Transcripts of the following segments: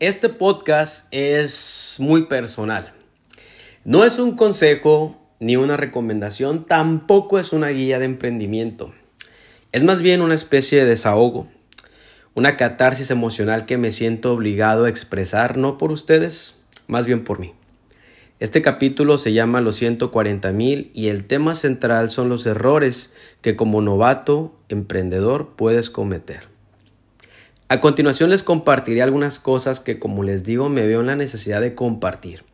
Este podcast es muy personal. No es un consejo ni una recomendación, tampoco es una guía de emprendimiento. Es más bien una especie de desahogo, una catarsis emocional que me siento obligado a expresar, no por ustedes, más bien por mí. Este capítulo se llama Los 140 mil y el tema central son los errores que como novato emprendedor puedes cometer. A continuación les compartiré algunas cosas que como les digo me veo en la necesidad de compartir.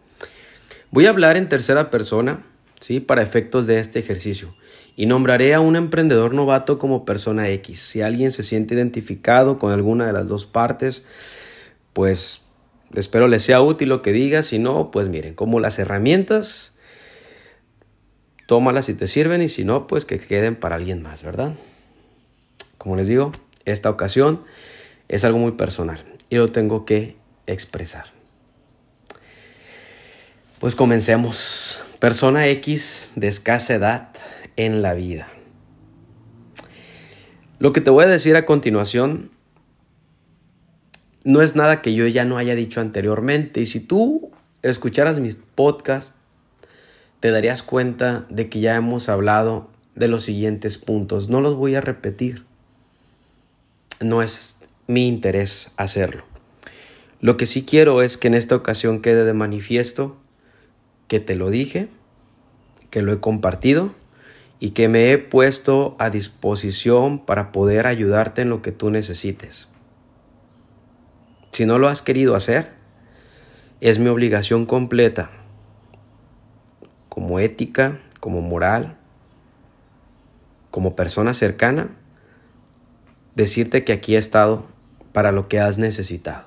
Voy a hablar en tercera persona, ¿sí? Para efectos de este ejercicio. Y nombraré a un emprendedor novato como persona X. Si alguien se siente identificado con alguna de las dos partes, pues Espero les sea útil lo que diga. Si no, pues miren, como las herramientas, tómalas si te sirven y si no, pues que queden para alguien más, ¿verdad? Como les digo, esta ocasión es algo muy personal y lo tengo que expresar. Pues comencemos. Persona X de escasa edad en la vida. Lo que te voy a decir a continuación no es nada que yo ya no haya dicho anteriormente. Y si tú escucharas mis podcasts, te darías cuenta de que ya hemos hablado de los siguientes puntos. No los voy a repetir. No es mi interés hacerlo. Lo que sí quiero es que en esta ocasión quede de manifiesto que te lo dije, que lo he compartido y que me he puesto a disposición para poder ayudarte en lo que tú necesites. Si no lo has querido hacer, es mi obligación completa, como ética, como moral, como persona cercana, decirte que aquí he estado para lo que has necesitado.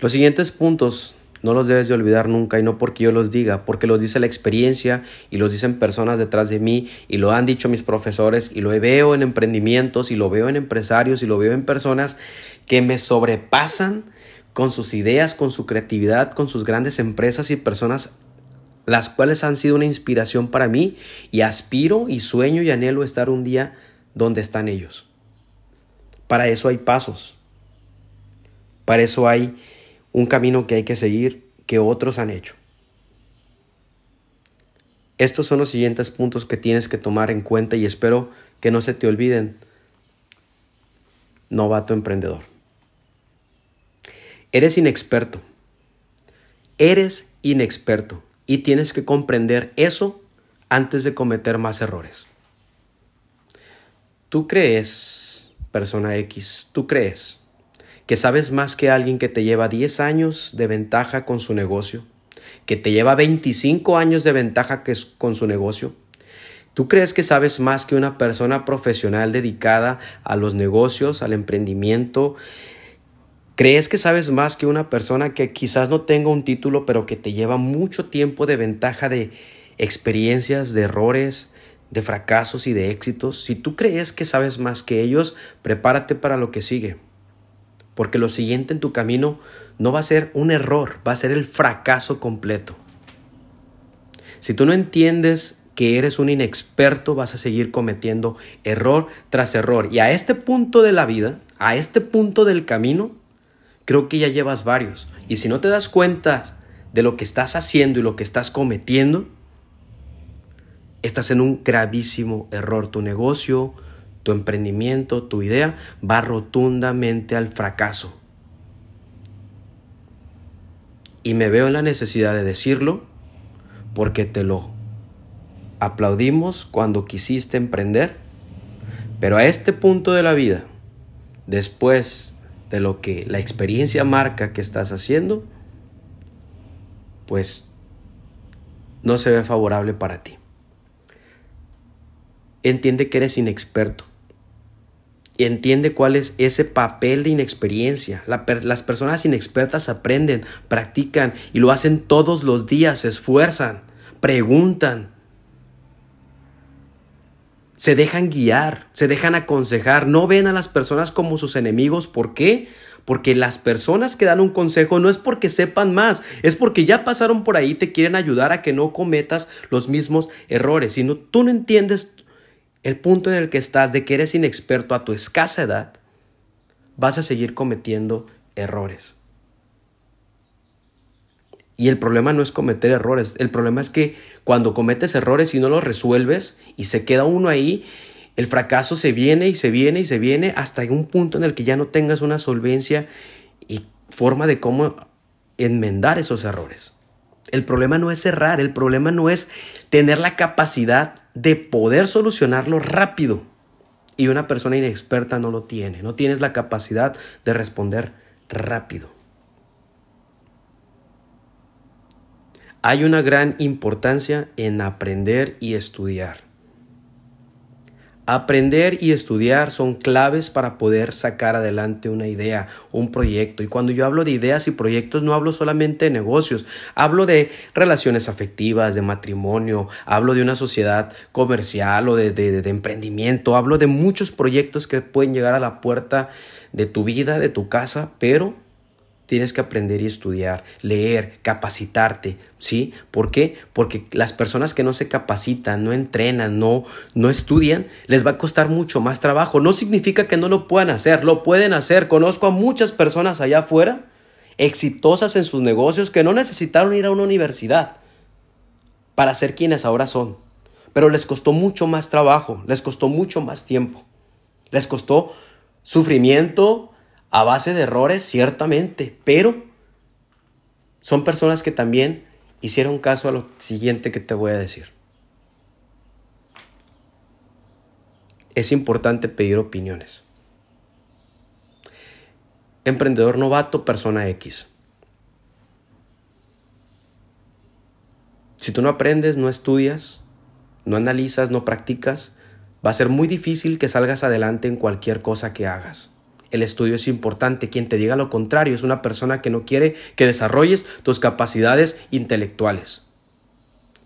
Los siguientes puntos no los debes de olvidar nunca y no porque yo los diga, porque los dice la experiencia y los dicen personas detrás de mí y lo han dicho mis profesores y lo veo en emprendimientos y lo veo en empresarios y lo veo en personas que me sobrepasan con sus ideas, con su creatividad, con sus grandes empresas y personas las cuales han sido una inspiración para mí y aspiro y sueño y anhelo estar un día donde están ellos. Para eso hay pasos. Para eso hay un camino que hay que seguir que otros han hecho. Estos son los siguientes puntos que tienes que tomar en cuenta y espero que no se te olviden, novato emprendedor. Eres inexperto. Eres inexperto y tienes que comprender eso antes de cometer más errores. Tú crees, persona X, tú crees que sabes más que alguien que te lleva 10 años de ventaja con su negocio, que te lleva 25 años de ventaja con su negocio. ¿Tú crees que sabes más que una persona profesional dedicada a los negocios, al emprendimiento? ¿Crees que sabes más que una persona que quizás no tenga un título, pero que te lleva mucho tiempo de ventaja de experiencias, de errores, de fracasos y de éxitos? Si tú crees que sabes más que ellos, prepárate para lo que sigue porque lo siguiente en tu camino no va a ser un error, va a ser el fracaso completo. Si tú no entiendes que eres un inexperto, vas a seguir cometiendo error tras error. Y a este punto de la vida, a este punto del camino, creo que ya llevas varios. Y si no te das cuenta de lo que estás haciendo y lo que estás cometiendo, estás en un gravísimo error. Tu negocio, tu emprendimiento, tu idea va rotundamente al fracaso. Y me veo en la necesidad de decirlo porque te lo aplaudimos cuando quisiste emprender, pero a este punto de la vida, después de lo que la experiencia marca que estás haciendo, pues no se ve favorable para ti. Entiende que eres inexperto entiende cuál es ese papel de inexperiencia. las personas inexpertas aprenden, practican y lo hacen todos los días, se esfuerzan, preguntan, se dejan guiar, se dejan aconsejar, no ven a las personas como sus enemigos. ¿Por qué? Porque las personas que dan un consejo no es porque sepan más, es porque ya pasaron por ahí, te quieren ayudar a que no cometas los mismos errores. Si no, tú no entiendes el punto en el que estás de que eres inexperto a tu escasa edad, vas a seguir cometiendo errores. Y el problema no es cometer errores, el problema es que cuando cometes errores y no los resuelves y se queda uno ahí, el fracaso se viene y se viene y se viene hasta un punto en el que ya no tengas una solvencia y forma de cómo enmendar esos errores. El problema no es errar, el problema no es tener la capacidad de poder solucionarlo rápido. Y una persona inexperta no lo tiene, no tienes la capacidad de responder rápido. Hay una gran importancia en aprender y estudiar. Aprender y estudiar son claves para poder sacar adelante una idea, un proyecto. Y cuando yo hablo de ideas y proyectos, no hablo solamente de negocios, hablo de relaciones afectivas, de matrimonio, hablo de una sociedad comercial o de, de emprendimiento, hablo de muchos proyectos que pueden llegar a la puerta de tu vida, de tu casa, pero Tienes que aprender y estudiar, leer, capacitarte, ¿sí? ¿Por qué? Porque las personas que no se capacitan, no entrenan, no, no estudian, les va a costar mucho más trabajo. No significa que no lo puedan hacer, lo pueden hacer. Conozco a muchas personas allá afuera, exitosas en sus negocios, que no necesitaron ir a una universidad para ser quienes ahora son. Pero les costó mucho más trabajo, les costó mucho más tiempo, les costó sufrimiento, a base de errores, ciertamente, pero son personas que también hicieron caso a lo siguiente que te voy a decir. Es importante pedir opiniones. Emprendedor novato, persona X. Si tú no aprendes, no estudias, no analizas, no practicas, va a ser muy difícil que salgas adelante en cualquier cosa que hagas. El estudio es importante. Quien te diga lo contrario es una persona que no quiere que desarrolles tus capacidades intelectuales.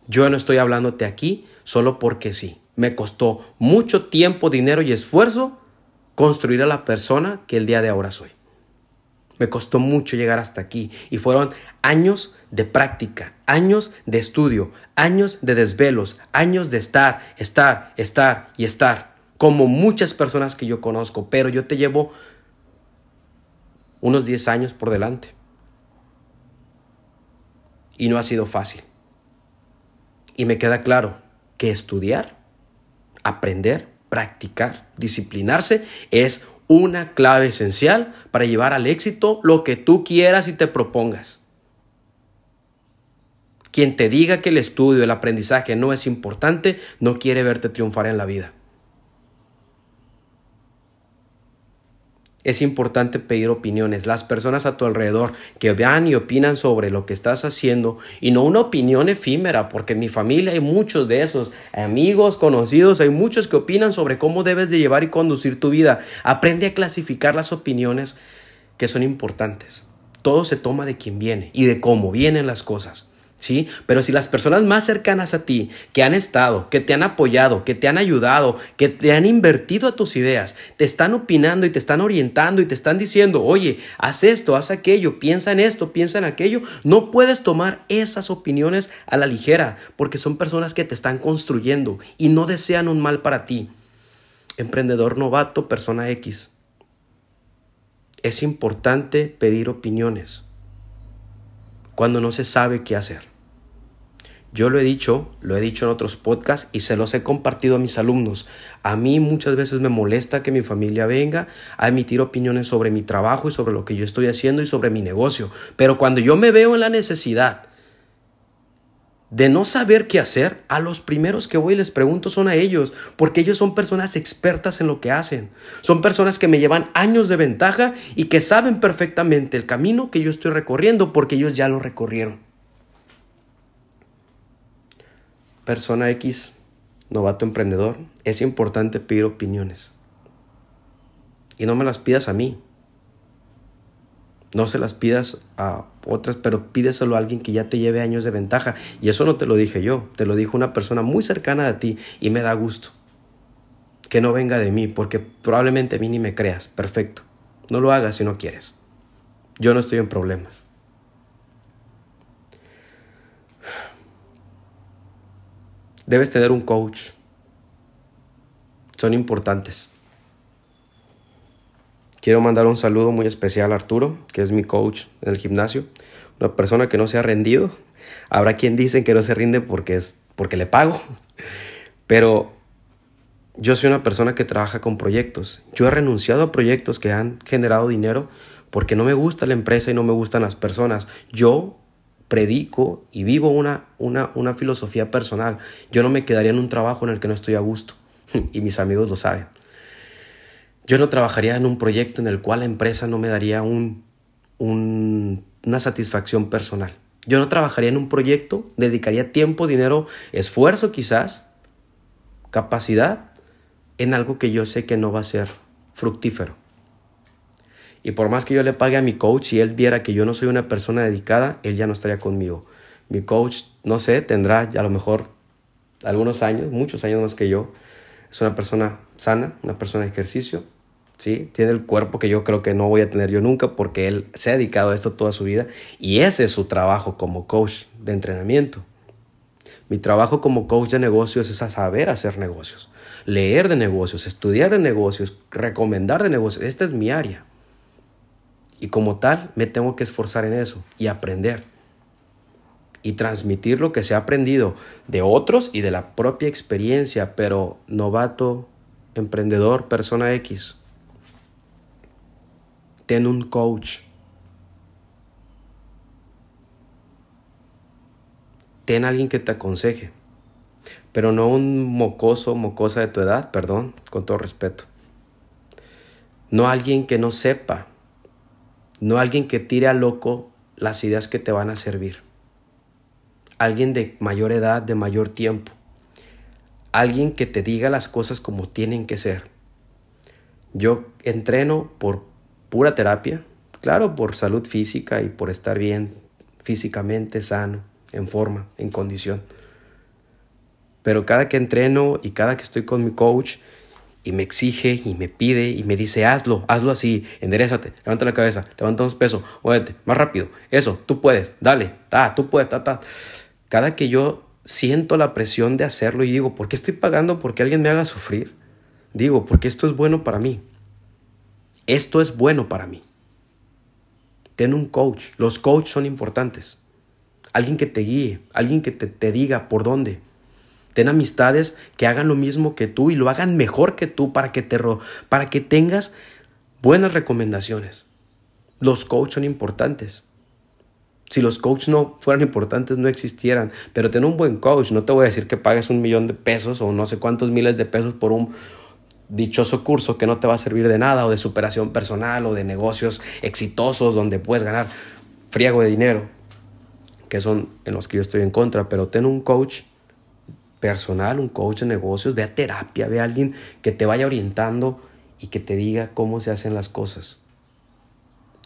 Yo no estoy hablándote aquí solo porque sí. Me costó mucho tiempo, dinero y esfuerzo construir a la persona que el día de ahora soy. Me costó mucho llegar hasta aquí y fueron años de práctica, años de estudio, años de desvelos, años de estar, estar, estar y estar, como muchas personas que yo conozco, pero yo te llevo unos 10 años por delante. Y no ha sido fácil. Y me queda claro que estudiar, aprender, practicar, disciplinarse es una clave esencial para llevar al éxito lo que tú quieras y te propongas. Quien te diga que el estudio, el aprendizaje no es importante, no quiere verte triunfar en la vida. Es importante pedir opiniones. Las personas a tu alrededor que vean y opinan sobre lo que estás haciendo y no una opinión efímera, porque en mi familia hay muchos de esos, amigos, conocidos, hay muchos que opinan sobre cómo debes de llevar y conducir tu vida. Aprende a clasificar las opiniones que son importantes. Todo se toma de quien viene y de cómo vienen las cosas. ¿Sí? Pero si las personas más cercanas a ti, que han estado, que te han apoyado, que te han ayudado, que te han invertido a tus ideas, te están opinando y te están orientando y te están diciendo, oye, haz esto, haz aquello, piensa en esto, piensa en aquello, no puedes tomar esas opiniones a la ligera, porque son personas que te están construyendo y no desean un mal para ti. Emprendedor novato, persona X. Es importante pedir opiniones cuando no se sabe qué hacer. Yo lo he dicho, lo he dicho en otros podcasts y se los he compartido a mis alumnos. A mí muchas veces me molesta que mi familia venga a emitir opiniones sobre mi trabajo y sobre lo que yo estoy haciendo y sobre mi negocio. Pero cuando yo me veo en la necesidad de no saber qué hacer, a los primeros que voy y les pregunto son a ellos, porque ellos son personas expertas en lo que hacen. Son personas que me llevan años de ventaja y que saben perfectamente el camino que yo estoy recorriendo porque ellos ya lo recorrieron. Persona X, novato emprendedor, es importante pedir opiniones. Y no me las pidas a mí. No se las pidas a otras, pero pídeselo a alguien que ya te lleve años de ventaja. Y eso no te lo dije yo, te lo dijo una persona muy cercana a ti y me da gusto. Que no venga de mí, porque probablemente a mí ni me creas. Perfecto. No lo hagas si no quieres. Yo no estoy en problemas. Debes tener un coach. Son importantes. Quiero mandar un saludo muy especial a Arturo, que es mi coach en el gimnasio, una persona que no se ha rendido. Habrá quien dicen que no se rinde porque es porque le pago, pero yo soy una persona que trabaja con proyectos. Yo he renunciado a proyectos que han generado dinero porque no me gusta la empresa y no me gustan las personas. Yo predico y vivo una, una, una filosofía personal. Yo no me quedaría en un trabajo en el que no estoy a gusto. y mis amigos lo saben. Yo no trabajaría en un proyecto en el cual la empresa no me daría un, una satisfacción personal. Yo no trabajaría en un proyecto, dedicaría tiempo, dinero, esfuerzo quizás, capacidad en algo que yo sé que no va a ser fructífero. Y por más que yo le pague a mi coach y él viera que yo no soy una persona dedicada, él ya no estaría conmigo. Mi coach, no sé, tendrá a lo mejor algunos años, muchos años más que yo, es una persona sana, una persona de ejercicio, ¿sí? Tiene el cuerpo que yo creo que no voy a tener yo nunca porque él se ha dedicado a esto toda su vida y ese es su trabajo como coach de entrenamiento. Mi trabajo como coach de negocios es saber hacer negocios, leer de negocios, estudiar de negocios, recomendar de negocios. Esta es mi área. Y como tal, me tengo que esforzar en eso y aprender y transmitir lo que se ha aprendido de otros y de la propia experiencia, pero novato, emprendedor, persona X, ten un coach. Ten alguien que te aconseje, pero no un mocoso, mocosa de tu edad, perdón, con todo respeto. No alguien que no sepa, no alguien que tire a loco las ideas que te van a servir alguien de mayor edad, de mayor tiempo, alguien que te diga las cosas como tienen que ser. Yo entreno por pura terapia, claro, por salud física y por estar bien físicamente sano, en forma, en condición. Pero cada que entreno y cada que estoy con mi coach y me exige y me pide y me dice hazlo, hazlo así, enderezate, levanta la cabeza, levanta un peso, muévete, más rápido, eso, tú puedes, dale, ta, tú puedes, ta, ta cada que yo siento la presión de hacerlo y digo, ¿por qué estoy pagando porque alguien me haga sufrir? Digo, porque esto es bueno para mí. Esto es bueno para mí. Ten un coach. Los coaches son importantes. Alguien que te guíe, alguien que te diga por dónde. Ten amistades que hagan lo mismo que tú y lo hagan mejor que tú para que, te, para que tengas buenas recomendaciones. Los coaches son importantes. Si los coaches no fueran importantes, no existieran. Pero tener un buen coach, no te voy a decir que pagues un millón de pesos o no sé cuántos miles de pesos por un dichoso curso que no te va a servir de nada o de superación personal o de negocios exitosos donde puedes ganar friego de dinero, que son en los que yo estoy en contra. Pero ten un coach personal, un coach de negocios, ve terapia, ve a alguien que te vaya orientando y que te diga cómo se hacen las cosas.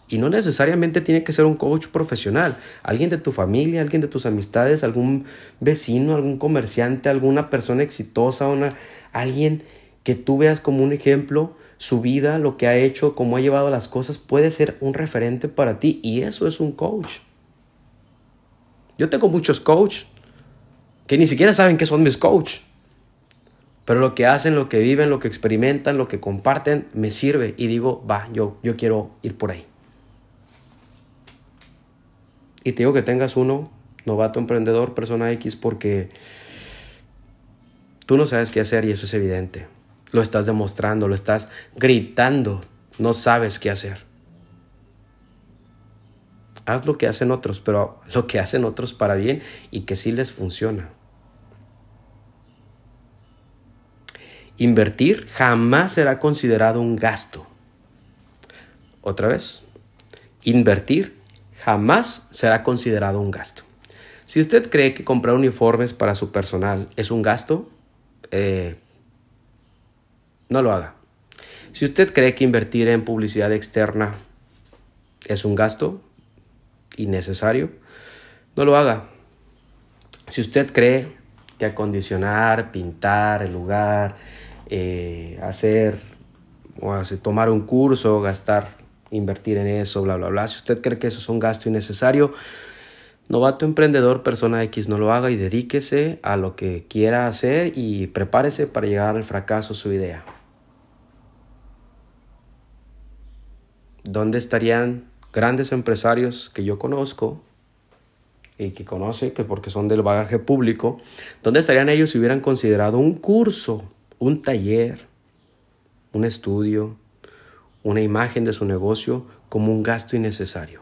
Y no necesariamente tiene que ser un coach profesional. Alguien de tu familia, alguien de tus amistades, algún vecino, algún comerciante, alguna persona exitosa, una, alguien que tú veas como un ejemplo, su vida, lo que ha hecho, cómo ha llevado las cosas, puede ser un referente para ti. Y eso es un coach. Yo tengo muchos coaches que ni siquiera saben que son mis coaches. Pero lo que hacen, lo que viven, lo que experimentan, lo que comparten, me sirve. Y digo, va, yo, yo quiero ir por ahí. Y te digo que tengas uno, novato emprendedor, persona X, porque tú no sabes qué hacer y eso es evidente. Lo estás demostrando, lo estás gritando, no sabes qué hacer. Haz lo que hacen otros, pero lo que hacen otros para bien y que sí les funciona. Invertir jamás será considerado un gasto. Otra vez, invertir jamás será considerado un gasto. Si usted cree que comprar uniformes para su personal es un gasto, eh, no lo haga. Si usted cree que invertir en publicidad externa es un gasto innecesario, no lo haga. Si usted cree que acondicionar, pintar el lugar, eh, hacer o tomar un curso, gastar invertir en eso, bla, bla, bla. Si usted cree que eso es un gasto innecesario, novato emprendedor, persona X, no lo haga y dedíquese a lo que quiera hacer y prepárese para llegar al fracaso su idea. ¿dónde estarían grandes empresarios que yo conozco y que conoce, que porque son del bagaje público, ¿dónde estarían ellos si hubieran considerado un curso, un taller, un estudio, una imagen de su negocio como un gasto innecesario?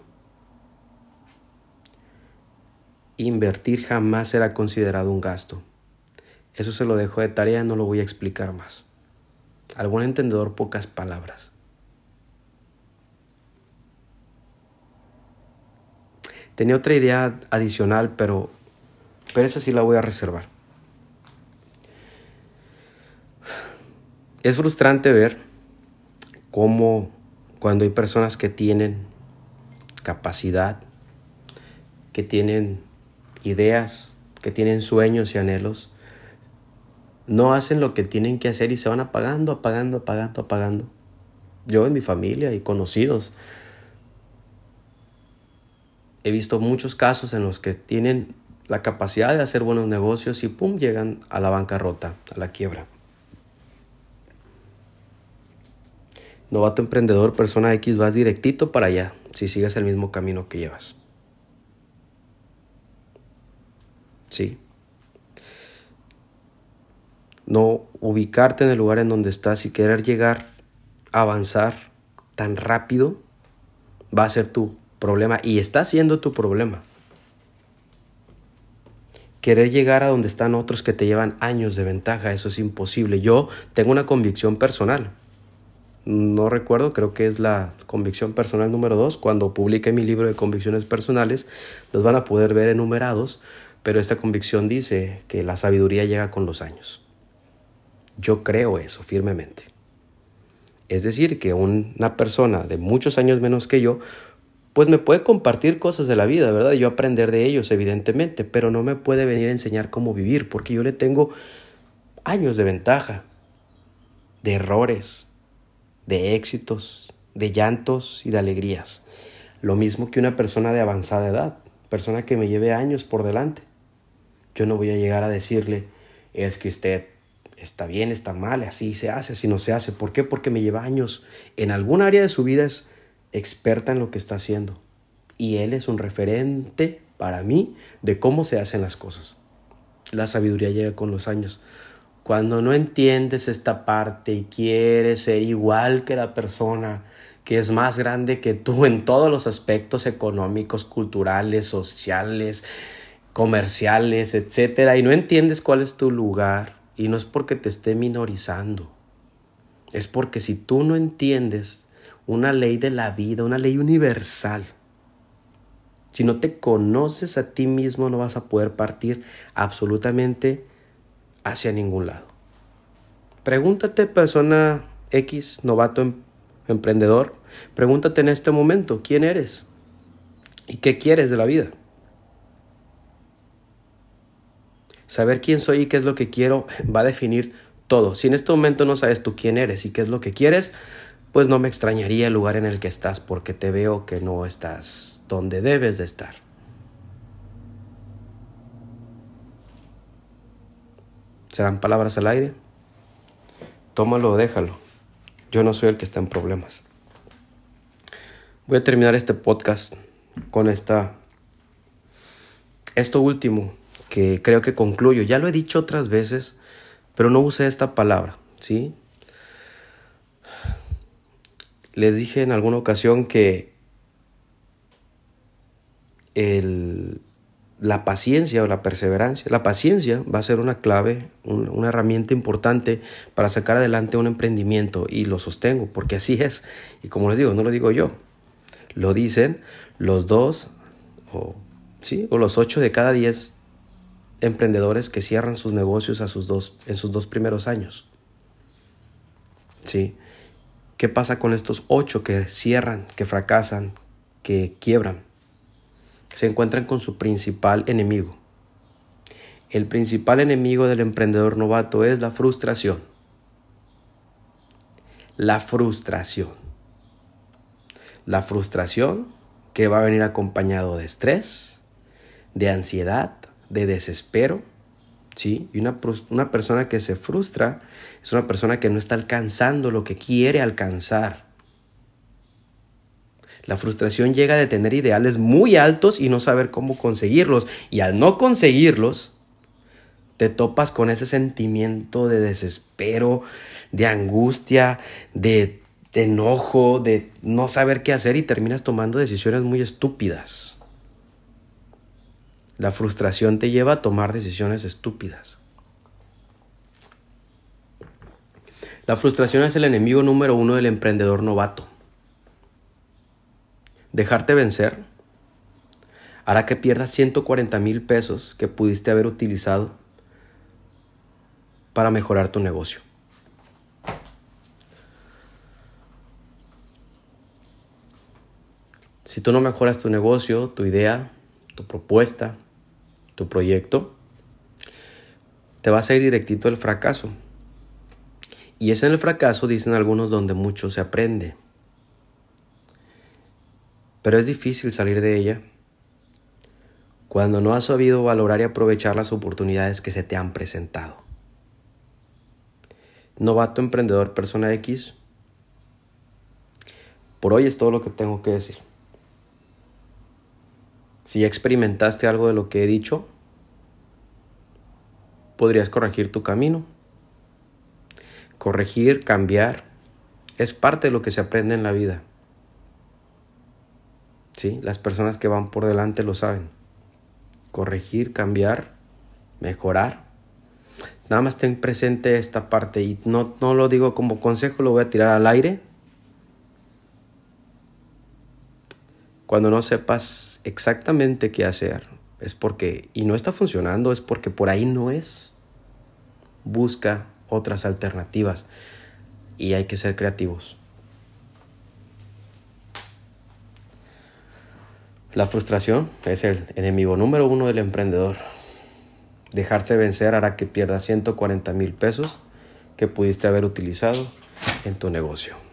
Invertir jamás será considerado un gasto. Eso se lo dejo de tarea, no lo voy a explicar más. Algún entendedor, pocas palabras. Tenía otra idea adicional, pero, pero esa sí la voy a reservar. Es frustrante ver cómo cuando hay personas que tienen capacidad, que tienen ideas, que tienen sueños y anhelos, no hacen lo que tienen que hacer y se van apagando, apagando, apagando, apagando. Yo en mi familia y conocidos he visto muchos casos en los que tienen la capacidad de hacer buenos negocios y pum, llegan a la bancarrota, a la quiebra. Novato emprendedor, persona X, vas directito para allá si sigues el mismo camino que llevas. Sí. No ubicarte en el lugar en donde estás y querer llegar, avanzar tan rápido, va a ser tú problema y está siendo tu problema. Querer llegar a donde están otros que te llevan años de ventaja, eso es imposible. Yo tengo una convicción personal. No recuerdo, creo que es la convicción personal número dos. Cuando publique mi libro de convicciones personales, los van a poder ver enumerados, pero esta convicción dice que la sabiduría llega con los años. Yo creo eso firmemente. Es decir, que una persona de muchos años menos que yo pues me puede compartir cosas de la vida, ¿verdad? Yo aprender de ellos, evidentemente, pero no me puede venir a enseñar cómo vivir, porque yo le tengo años de ventaja, de errores, de éxitos, de llantos y de alegrías. Lo mismo que una persona de avanzada edad, persona que me lleve años por delante. Yo no voy a llegar a decirle, es que usted está bien, está mal, así se hace, así no se hace. ¿Por qué? Porque me lleva años. En algún área de su vida es experta en lo que está haciendo. Y él es un referente para mí de cómo se hacen las cosas. La sabiduría llega con los años. Cuando no entiendes esta parte y quieres ser igual que la persona que es más grande que tú en todos los aspectos económicos, culturales, sociales, comerciales, etcétera, y no entiendes cuál es tu lugar, y no es porque te esté minorizando, es porque si tú no entiendes una ley de la vida, una ley universal. Si no te conoces a ti mismo, no vas a poder partir absolutamente hacia ningún lado. Pregúntate, persona X, novato em, emprendedor, pregúntate en este momento, ¿quién eres? ¿Y qué quieres de la vida? Saber quién soy y qué es lo que quiero va a definir todo. Si en este momento no sabes tú quién eres y qué es lo que quieres, pues no me extrañaría el lugar en el que estás porque te veo que no estás donde debes de estar. ¿Serán palabras al aire? Tómalo o déjalo. Yo no soy el que está en problemas. Voy a terminar este podcast con esta esto último que creo que concluyo. Ya lo he dicho otras veces, pero no usé esta palabra, ¿sí? Les dije en alguna ocasión que la paciencia o la perseverancia, la paciencia va a ser una clave, una herramienta importante para sacar adelante un emprendimiento y lo sostengo porque así es. Y como les digo, no lo digo yo, lo dicen los dos o, ¿sí? o los ocho de cada diez emprendedores que cierran sus negocios a sus dos, en sus dos primeros años. ¿Sí? ¿Qué pasa con estos ocho que cierran, que fracasan, que quiebran? Se encuentran con su principal enemigo. El principal enemigo del emprendedor novato es la frustración. La frustración. La frustración que va a venir acompañado de estrés, de ansiedad, de desespero ¿sí? Y una, una persona que se frustra es una persona que no está alcanzando lo que quiere alcanzar. La frustración llega de tener ideales muy altos y no saber cómo conseguirlos. Y al no conseguirlos, te topas con ese sentimiento de desespero, de angustia, de, enojo, de no saber qué hacer y terminas tomando decisiones muy estúpidas. La frustración te lleva a tomar decisiones estúpidas. La frustración es el enemigo número uno del emprendedor novato. Dejarte vencer hará que pierdas 140 mil pesos que pudiste haber utilizado para mejorar tu negocio. Si tú no mejoras tu negocio, tu idea, tu propuesta, tu proyecto, te vas a ir directito al fracaso. Y es en el fracaso, dicen algunos, donde mucho se aprende. Pero es difícil salir de ella cuando no has sabido valorar y aprovechar las oportunidades que se te han presentado. Novato emprendedor persona X. Por hoy es todo lo que tengo que decir. Si ya experimentaste algo de lo que he dicho, podrías corregir tu camino. Corregir, cambiar, es parte de lo que se aprende en la vida. ¿Sí? Las personas que van por delante lo saben. Corregir, cambiar, mejorar. Nada más ten presente esta parte y no, no lo digo como consejo, lo voy a tirar al aire. Cuando no sepas exactamente qué hacer, es porque, y no está funcionando, es porque por ahí no es. Busca otras alternativas y hay que ser creativos. La frustración es el enemigo número uno del emprendedor. Dejarse vencer hará que pierdas 140 mil pesos que pudiste haber utilizado en tu negocio.